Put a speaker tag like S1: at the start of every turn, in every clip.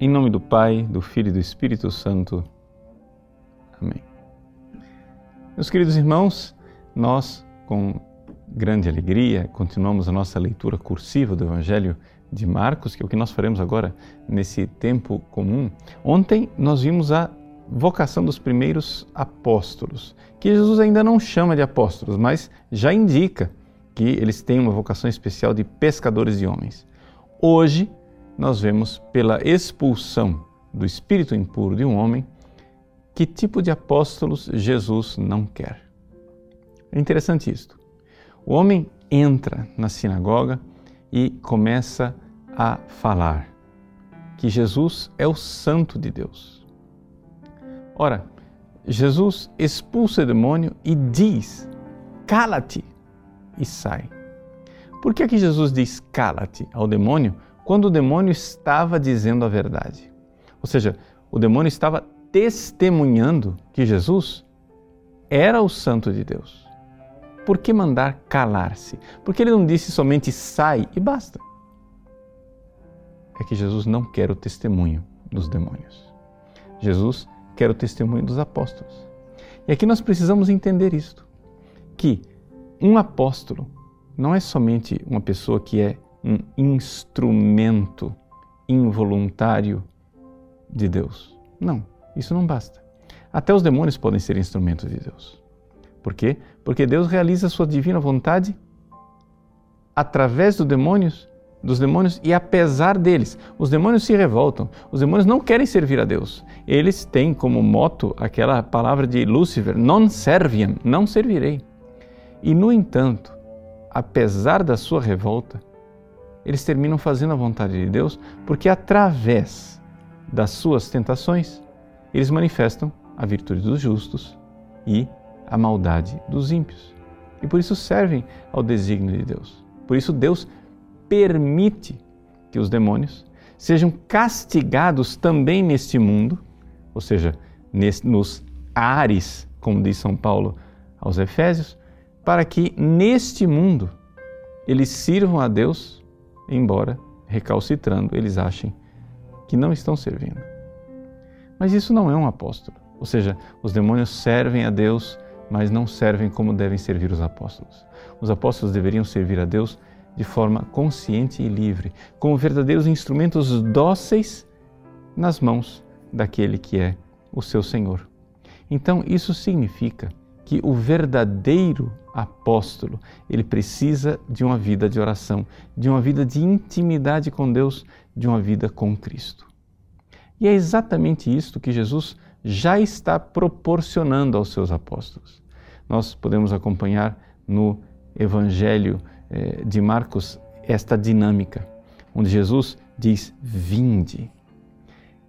S1: Em nome do Pai, do Filho e do Espírito Santo. Amém. Meus queridos irmãos, nós, com grande alegria, continuamos a nossa leitura cursiva do Evangelho de Marcos, que é o que nós faremos agora nesse tempo comum. Ontem nós vimos a vocação dos primeiros apóstolos, que Jesus ainda não chama de apóstolos, mas já indica que eles têm uma vocação especial de pescadores de homens. Hoje, nós vemos pela expulsão do espírito impuro de um homem que tipo de apóstolos Jesus não quer. É interessante isto. O homem entra na sinagoga e começa a falar que Jesus é o Santo de Deus. Ora, Jesus expulsa o demônio e diz: cala-te e sai. Por que, que Jesus diz cala-te ao demônio quando o demônio estava dizendo a verdade? Ou seja, o demônio estava testemunhando que Jesus era o Santo de Deus. Por que mandar calar-se? Porque ele não disse somente sai e basta. É que Jesus não quer o testemunho dos demônios. Jesus quer o testemunho dos apóstolos. E aqui nós precisamos entender isto: que um apóstolo não é somente uma pessoa que é um instrumento involuntário de Deus. Não, isso não basta. Até os demônios podem ser instrumentos de Deus. Por quê? Porque Deus realiza a sua divina vontade através dos demônios, dos demônios e apesar deles. Os demônios se revoltam. Os demônios não querem servir a Deus. Eles têm como moto aquela palavra de Lúcifer, non serviam, não servirei. E, no entanto, apesar da sua revolta, eles terminam fazendo a vontade de Deus porque, através das suas tentações, eles manifestam a virtude dos justos e a maldade dos ímpios. E por isso servem ao desígnio de Deus. Por isso, Deus permite que os demônios sejam castigados também neste mundo, ou seja, nos ares, como diz São Paulo aos Efésios, para que neste mundo eles sirvam a Deus, embora recalcitrando eles achem que não estão servindo. Mas isso não é um apóstolo. Ou seja, os demônios servem a Deus, mas não servem como devem servir os apóstolos. Os apóstolos deveriam servir a Deus de forma consciente e livre, como verdadeiros instrumentos dóceis nas mãos daquele que é o seu Senhor. Então, isso significa que o verdadeiro apóstolo, ele precisa de uma vida de oração, de uma vida de intimidade com Deus, de uma vida com Cristo. E é exatamente isto que Jesus já está proporcionando aos seus apóstolos. Nós podemos acompanhar no Evangelho eh, de Marcos esta dinâmica, onde Jesus diz: Vinde.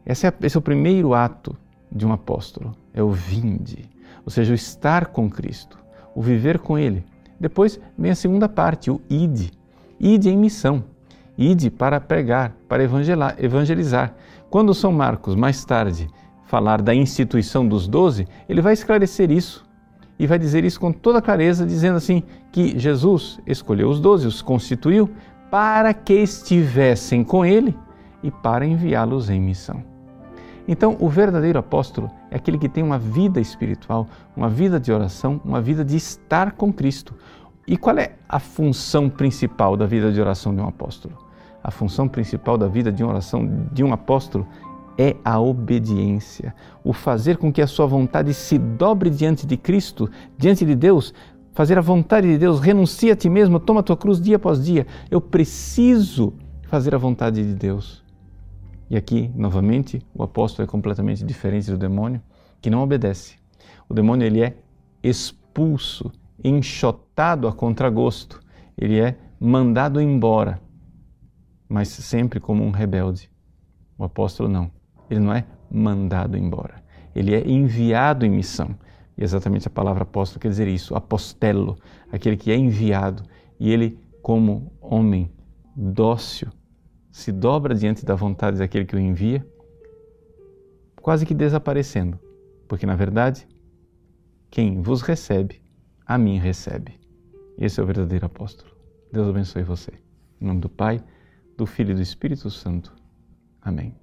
S1: É, esse é o primeiro ato de um apóstolo, é o vinde ou seja, o estar com Cristo, o viver com Ele. Depois vem a segunda parte, o ide. Ide em missão. Ide para pregar, para evangelizar. Quando São Marcos, mais tarde, falar da instituição dos doze, ele vai esclarecer isso e vai dizer isso com toda clareza, dizendo assim que Jesus escolheu os doze, os constituiu para que estivessem com ele e para enviá-los em missão. Então, o verdadeiro apóstolo é aquele que tem uma vida espiritual, uma vida de oração, uma vida de estar com Cristo. E qual é a função principal da vida de oração de um apóstolo? A função principal da vida de oração de um apóstolo é a obediência, o fazer com que a sua vontade se dobre diante de Cristo, diante de Deus, fazer a vontade de Deus, renuncia a ti mesmo, toma a tua cruz dia após dia. Eu preciso fazer a vontade de Deus. E aqui, novamente, o apóstolo é completamente diferente do demônio, que não obedece. O demônio ele é expulso, enxotado a contragosto, ele é mandado embora, mas sempre como um rebelde. O apóstolo não. Ele não é mandado embora. Ele é enviado em missão. E exatamente a palavra apóstolo quer dizer isso, apostelo, aquele que é enviado. E ele, como homem dócil, se dobra diante da vontade daquele que o envia, quase que desaparecendo, porque na verdade, quem vos recebe, a mim recebe. Esse é o verdadeiro apóstolo. Deus abençoe você. Em nome do Pai, do Filho e do Espírito Santo. Amém.